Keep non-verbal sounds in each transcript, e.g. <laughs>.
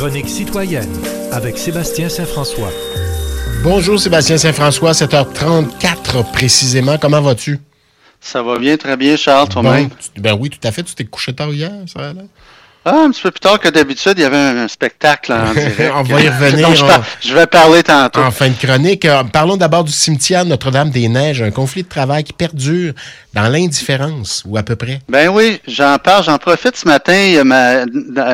chronique citoyenne avec Sébastien Saint-François. Bonjour Sébastien Saint-François, 7h34 précisément. Comment vas-tu? Ça va bien, très bien, Charles, toi-même? ben oui, tout à fait. Tu t'es couché tard hier, ça là? Ah, un petit peu plus tard que d'habitude, il y avait un, spectacle en <laughs> direct. on va y revenir. je, vais parler tantôt. En fin de chronique. Euh, parlons d'abord du cimetière Notre-Dame-des-Neiges, un conflit de travail qui perdure dans l'indifférence, ou à peu près. Ben oui, j'en parle, j'en profite ce matin. Il y, a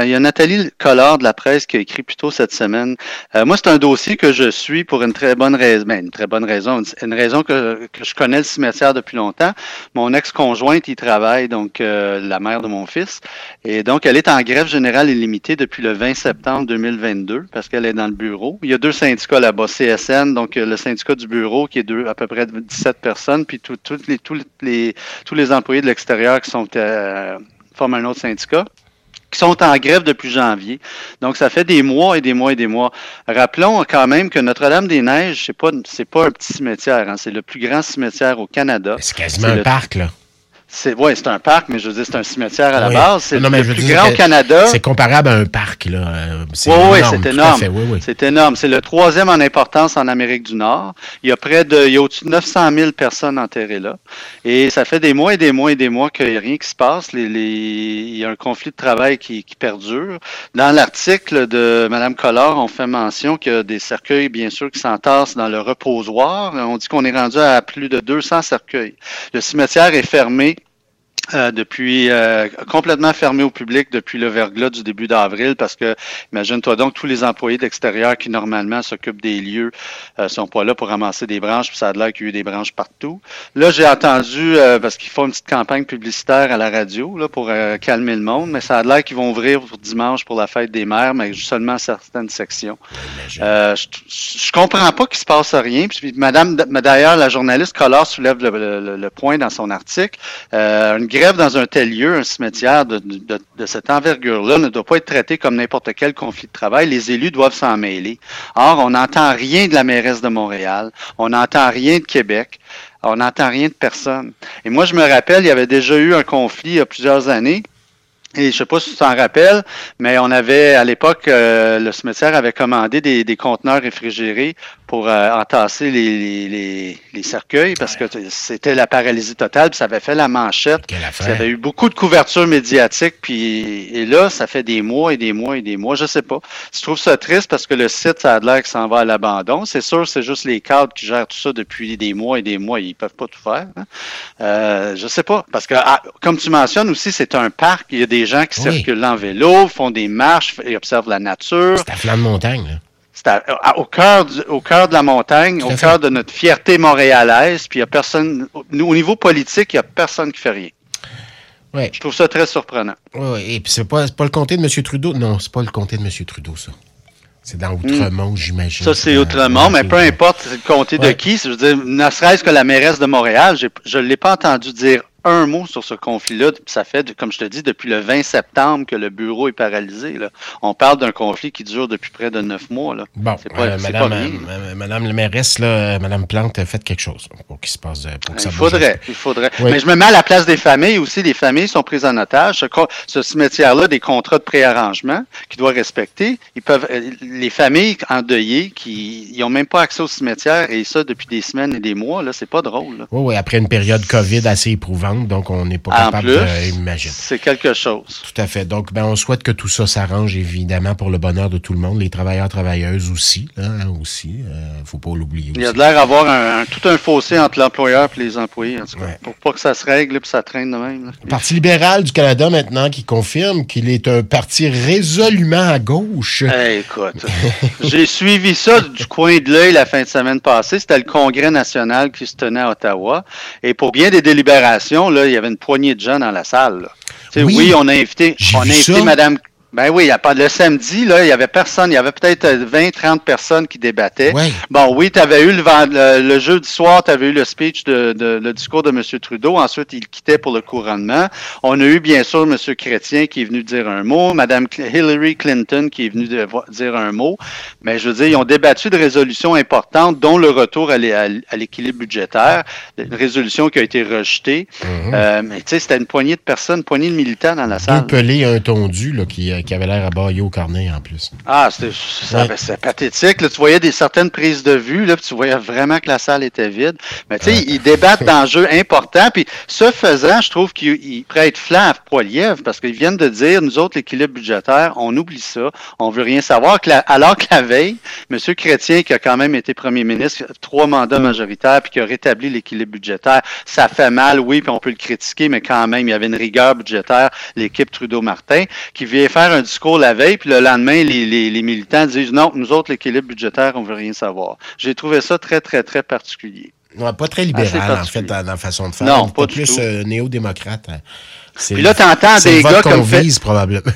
il y a Nathalie Collard de la presse qui a écrit plus tôt cette semaine. Euh, moi, c'est un dossier que je suis pour une très bonne raison, ben, une très bonne raison, une, raison que, que, je connais le cimetière depuis longtemps. Mon ex-conjointe y travaille, donc euh, la mère de mon fils, et donc elle est en grève générale illimitée depuis le 20 septembre 2022 parce qu'elle est dans le bureau. Il y a deux syndicats là-bas, CSN, donc euh, le syndicat du bureau qui est de, à peu près 17 personnes, puis tout, les, tous les tous les employés de l'extérieur qui sont euh, forment un autre syndicat qui sont en grève depuis janvier. Donc, ça fait des mois et des mois et des mois. Rappelons quand même que Notre-Dame-des-Neiges, c'est pas, c'est pas un petit cimetière, hein. c'est le plus grand cimetière au Canada. C'est quasiment un parc, là. C'est ouais, c'est un parc, mais je veux dire, c'est un cimetière à la base. C'est le plus grand au Canada. C'est comparable à un parc, là. Euh, oui, oui, c'est énorme. C'est énorme. C'est le troisième en importance en Amérique du Nord. Il y a près de, il y a au-dessus de 900 000 personnes enterrées là. Et ça fait des mois et des mois et des mois qu'il n'y a rien qui se passe. Les, les, il y a un conflit de travail qui, qui perdure. Dans l'article de Mme Collard, on fait mention qu'il y a des cercueils, bien sûr, qui s'entassent dans le reposoir. On dit qu'on est rendu à plus de 200 cercueils. Le cimetière est fermé euh, depuis euh, complètement fermé au public depuis le verglas du début d'avril parce que imagine-toi donc tous les employés d'extérieur qui normalement s'occupent des lieux euh, sont pas là pour ramasser des branches puis ça a l'air qu'il y a eu des branches partout. Là j'ai entendu euh, parce qu'ils font une petite campagne publicitaire à la radio là pour calmer le monde mais ça a l'air qu'ils vont ouvrir pour dimanche pour la fête des mères mais seulement certaines sections. je, je comprends pas qu'il se passe rien puis Madame d'ailleurs la journaliste Collard soulève le, le, point dans son article grève dans un tel lieu, un cimetière de, cette envergure-là, ne doit pas être traité comme n'importe quel conflit de travail. Les élus doivent s'en mêler. Or, on n'entend rien de la mairesse de Montréal, on n'entend rien de Québec, on n'entend rien de personne. Et moi, je me rappelle, il y avait déjà eu un conflit il y a plusieurs années. Et je sais pas si tu t'en rappelles, mais on avait à l'époque, euh, le cimetière avait commandé des conteneurs réfrigérés pour euh, entasser les, les, les, cercueils parce que c'était la paralysie totale, puis ça avait fait la manchette. Ça avait eu beaucoup de couverture médiatique, puis et là, ça fait des mois et des mois et des mois. Je sais pas. Je trouve ça triste parce que le site, ça a l'air que s'en va à l'abandon. C'est sûr, c'est juste les cadres qui gèrent tout ça depuis des mois et des mois. Ils peuvent pas tout faire. Hein. Euh, je sais pas. Parce que, ah, comme tu mentionnes aussi, c'est un parc. Il y a des gens qui circulent en vélo, font des marches, et observent la nature. C'est à flanc de montagne, là c'est au cœur au cœur de la montagne, au cœur de notre fierté montréalaise. Puis il y a personne, au niveau politique, il n'y a personne qui fait rien. Ouais. Je trouve ça très surprenant. Oui, et puis c'est pas, pas le comté de M. Trudeau? Non, c'est pas le comté de M. Trudeau, ça. C'est dans Outremont, hmm. j'imagine. Ça, c'est Outremont, mais peu importe le comté de qui. Je veux dire, ne serait-ce que la mairesse de Montréal, je ne l'ai pas entendu dire un mot sur ce conflit-là. Ça fait, comme je te dis, depuis le 20 septembre que le bureau est paralysé. Là. On parle d'un conflit qui dure depuis près de neuf mois. Là. Bon, pas, euh, madame, pas euh, madame la mairesse, là, Madame Plante, fait quelque chose pour qu'il se passe. Pour que ça il faudrait, il faudrait. Mais je me mets à la place des familles aussi. Les familles sont prises en otage. Ce, ce cimetière-là, des contrats de préarrangement qu'il doit respecter. Ils peuvent, euh, les familles endeuillées qui n'ont même pas accès au cimetière et ça depuis des semaines et des mois, là, c'est pas drôle. Oui, oui, après une période COVID assez éprouvante donc on n'est pas capable d'imaginer. C'est quelque chose. Tout à fait. Donc, ben, on souhaite que tout ça s'arrange, évidemment, pour le bonheur de tout le monde, les travailleurs, travailleuses aussi, là, hein, aussi. Euh, faut pas l'oublier. Il y a de l'air d'avoir un, tout un fossé entre l'employeur et les employés, en tout cas, pour pas que ça se règle et que ça traîne de même. Le Parti libéral du Canada, maintenant, qui confirme qu'il est un parti résolument à gauche. écoute, <laughs> j'ai suivi ça du coin de l'œil la fin de semaine passée. C'était le Congrès national qui se tenait à Ottawa. Et pour bien des délibérations, il y avait une poignée de gens dans la salle. Oui. on a invité, on a invité Madame ben oui, le samedi, là, il y avait personne. Il y avait peut-être 20, 30 personnes qui débattaient. Bon, oui, tu avais eu le, le, le, jeudi soir, tu avais eu le speech de, le discours de M. Trudeau. Ensuite, il quittait pour le couronnement. On a eu, bien sûr, M. Chrétien qui est venu dire un mot, Mme Hillary Clinton qui est venue dire un mot. Mais je veux dire, ils ont débattu de résolutions importantes, dont le retour à l'équilibre budgétaire, une résolution qui a été rejetée. Mm-hmm. Euh, mais tu sais, c'était une poignée de personnes, une poignée de militants dans la salle. Deux pelés, un tondu, là, qui qui avait l'air à bailler au cornet en plus. Ah, c'était pathétique. tu voyais des certaines prises de vue, là, puis tu voyais vraiment que la salle était vide. Mais tu sais, ils débattent <laughs> d'enjeux importants. Puis ce faisant, je trouve qu'ils prêtent flanc à Poiliev parce qu'ils viennent de dire, nous autres, l'équilibre budgétaire, on oublie ça. On veut rien savoir. alors que la veille, M. Chrétien, qui a quand même été premier ministre, trois mandats majoritaires, puis qui a rétabli l'équilibre budgétaire, ça fait mal, oui, puis on peut le critiquer, mais quand même, il y avait une rigueur budgétaire, l'équipe Trudeau-Martin, qui vient faire un discours la veille, puis le lendemain, les, militants disent non, nous autres, l'équilibre budgétaire, on veut rien savoir. J'ai trouvé ça très, très, très particulier. Non, pas très libéral, en fait, dans la façon de faire. Non, pas, plus euh, néo-démocrate. Hein. Puis là, tu entends des gars comme. probablement.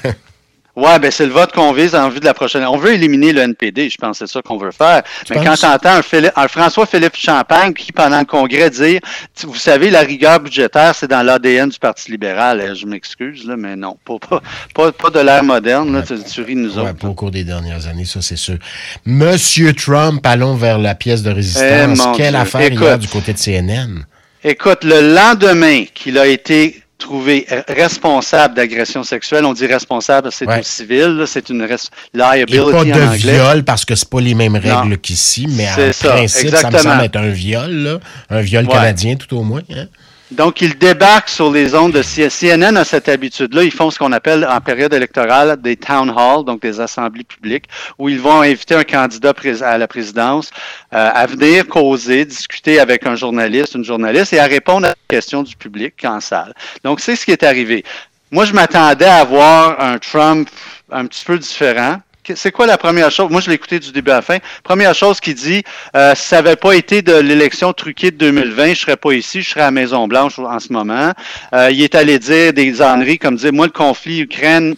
Ouais, ben c'est le vote qu'on vise en vue de la prochaine. On veut éliminer le NPD, je pense c'est ça qu'on veut faire. Mais quand tu entends un, François-Philippe Champagne qui, pendant le congrès, dire Vous savez, la rigueur budgétaire, c'est dans l'ADN du Parti libéral. Eh, je m'excuse, là, mais non. Pas, pas, pas, de l'ère moderne, là, tu, ris nous autres. Pas au cours des dernières années, ça c'est sûr. Monsieur Trump, allons vers la pièce de résistance. Eh, Quelle affaire il y a du côté de CNN? Écoute, le lendemain qu'il a été trouvé responsable d'agression sexuelle. On dit responsable, c'est ouais. civil, c'est une liability Et pas de viol parce que c'est pas les mêmes règles qu'ici, mais en ça, principe, ça me semble être un viol, un viol canadien tout au moins. Hein? Donc, ils débarquent sur les ondes de CNN. a cette habitude-là. Ils font ce qu'on appelle en période électorale des town halls, donc des assemblées publiques, où ils vont inviter un candidat à la présidence euh, à venir causer, discuter avec un journaliste, une journaliste, et à répondre à des questions du public en salle. Donc, c'est ce qui est arrivé. Moi, je m'attendais à avoir un Trump un petit peu différent c'est quoi la première chose? Moi, je l'ai écouté du début à la fin. Première chose qu'il dit, euh, si ça n'avait pas été de l'élection truquée de 2020, je serais pas ici, je serais à Maison-Blanche en ce moment. Euh, il est allé dire des âneries comme dire, moi, le conflit Ukraine,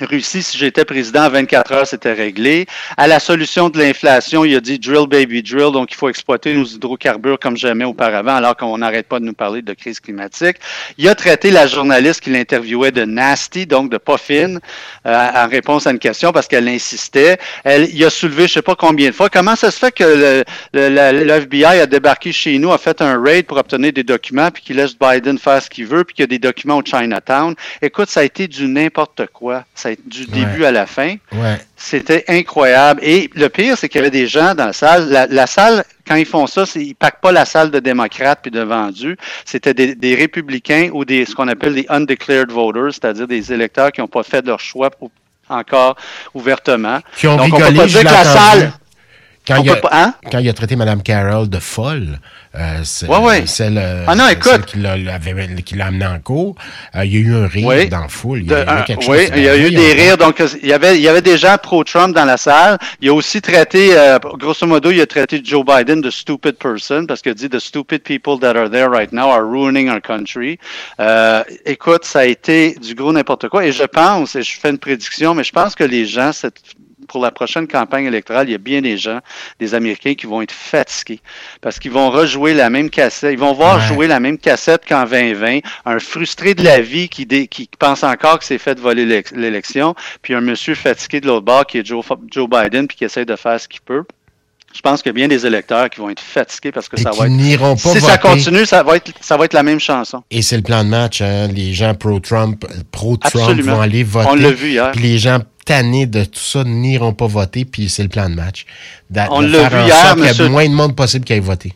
Russie, si j'étais président, à 24 heures, c'était réglé. À la solution de l'inflation, il a dit drill, baby, drill. Donc, il faut exploiter nos hydrocarbures comme jamais auparavant, alors qu'on n'arrête pas de nous parler de crise climatique. Il a traité la journaliste qui l'interviewait de nasty, donc de pas fine, euh, en réponse à une question parce qu'elle insistait. Elle, il a soulevé, je sais pas combien de fois, comment ça se fait que le, le, FBI a débarqué chez nous, a fait un raid pour obtenir des documents, puis qu'il laisse Biden faire ce qu'il veut, puis qu'il y a des documents au Chinatown? Écoute, ça a été du n'importe quoi du début à la fin. C'était incroyable. Et le pire, c'est qu'il y avait des gens dans la salle. La, salle, quand ils font ça, ils ne packent pas la salle de démocrates puis de vendus. C'était des, républicains ou des ce qu'on appelle des undeclared voters, c'est-à-dire des électeurs qui n'ont pas fait leur choix encore ouvertement. Qui ont rigolé, on peut pas dire que la salle. Quand, il a, hein? quand il a traité Mme Carroll de folle, euh, c'est celle, ah non, écoute. qui l'a amené en cours. Euh, il y a eu un rire dans la foule. Il y a, eu quelque chose oui, il y a eu des rires. Donc, il y avait, il y avait des gens pro-Trump dans la salle. Il a aussi traité, euh, grosso modo, il a traité Joe Biden de stupid person parce qu'il a dit the stupid people that are there right now are ruining our country. Euh, écoute, ça a été du gros n'importe quoi. Et je pense, et je fais une prédiction, mais je pense que les gens, cette pour la prochaine campagne électorale, il y a bien des gens, des Américains qui vont être fatigués parce qu'ils vont rejouer la même cassette. Ils vont voir jouer la même cassette qu'en 2020. Un frustré de la vie qui, qui pense encore que c'est fait de voler l'élection, puis un monsieur fatigué de l'autre bord qui est Joe, Joe Biden puis qui essaie de faire ce qu'il peut. Je pense qu'il y a bien des électeurs qui vont être fatigués parce que ça va être. si ça continue, ça va être, ça va être la même chanson. Et c'est le plan de match. Hein? Les gens pro-Trump, pro-Trump vont aller voter. On l'a vu hier. Puis les gens tannés de tout ça n'iront pas voter, puis c'est le plan de match. On l'a vu hier, Il y a moins de monde possible qui aille voter.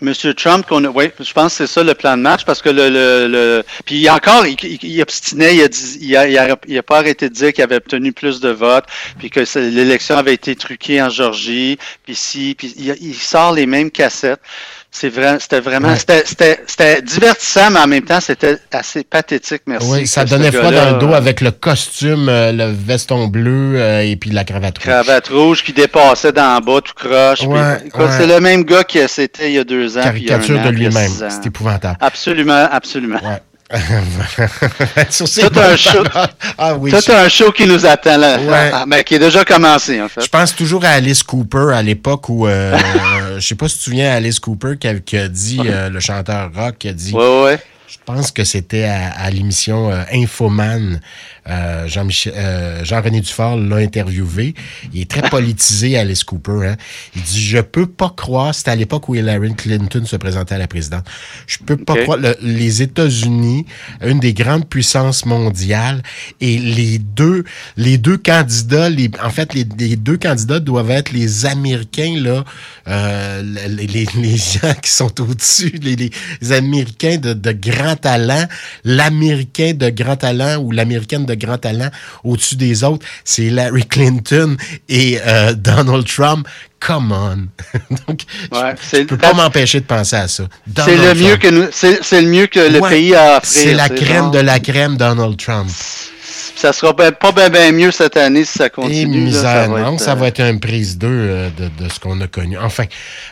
Monsieur Trump, qu'on oui, je pense que c'est ça le plan de match parce que le, le, le puis encore, il, il, obstinait, il a, dit, il, a, il, a, pas arrêté de dire qu'il avait obtenu plus de votes, puis que l'élection avait été truquée en Georgie, puis si, puis il, sort les mêmes cassettes. C'est vrai, c'était vraiment, c'était divertissant, mais en même temps, c'était assez pathétique, merci. Oui, ça donnait froid dans le dos avec le costume, euh, le veston bleu euh, et puis la cravate rouge. Cravate rouge qui dépassait d'en bas, tout croche. C'est le même gars qui c'était il y a deux ans. Caricature de lui-même. C'est épouvantable. Absolument, absolument. <laughs> tout un show. Ah, oui, un show qui nous attend là, mais ah, ben, qui est déjà commencé en fait. Je pense toujours à Alice Cooper à l'époque où euh, <laughs> je sais pas si tu te souviens Alice Cooper qui a, dit euh, le chanteur rock qui a dit ouais, ouais. Je pense que c'était à, l'émission euh, Infoman. Euh, euh, Jean-René Dufort l'a interviewé. Il est très <laughs> politisé, Alice Cooper. Hein. Il dit, je peux pas croire, c'était à l'époque où Hillary Clinton se présentait à la présidente, je peux pas croire, les États-Unis, une des grandes puissances mondiales, et les deux, les deux candidats, les, en fait, les, deux candidats doivent être les Américains, là, les, les, gens qui sont au-dessus, les, les Américains de, de grand talent, l'Américain de grand talent ou l'Américaine de grand talent au-dessus des autres, c'est Larry Clinton et euh, <laughs> Donald Trump. Come on. <laughs> Donc, je, peux pas m'empêcher de penser à ça. C'est le mieux que c'est, le mieux que le pays a offert. C'est la crème de la crème, Donald Trump. Ça sera pas bien mieux cette année si ça continue. ça va non, être, ça va être un prise 2 euh, de, ce qu'on a connu. Enfin,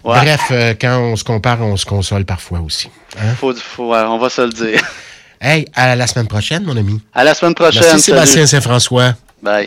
bref, euh, quand on se compare, on se console parfois aussi. Hein? Faut, on va se le dire. <laughs> Hey, à la semaine prochaine, mon ami. À la semaine prochaine. Merci Sébastien Saint-François. Bye.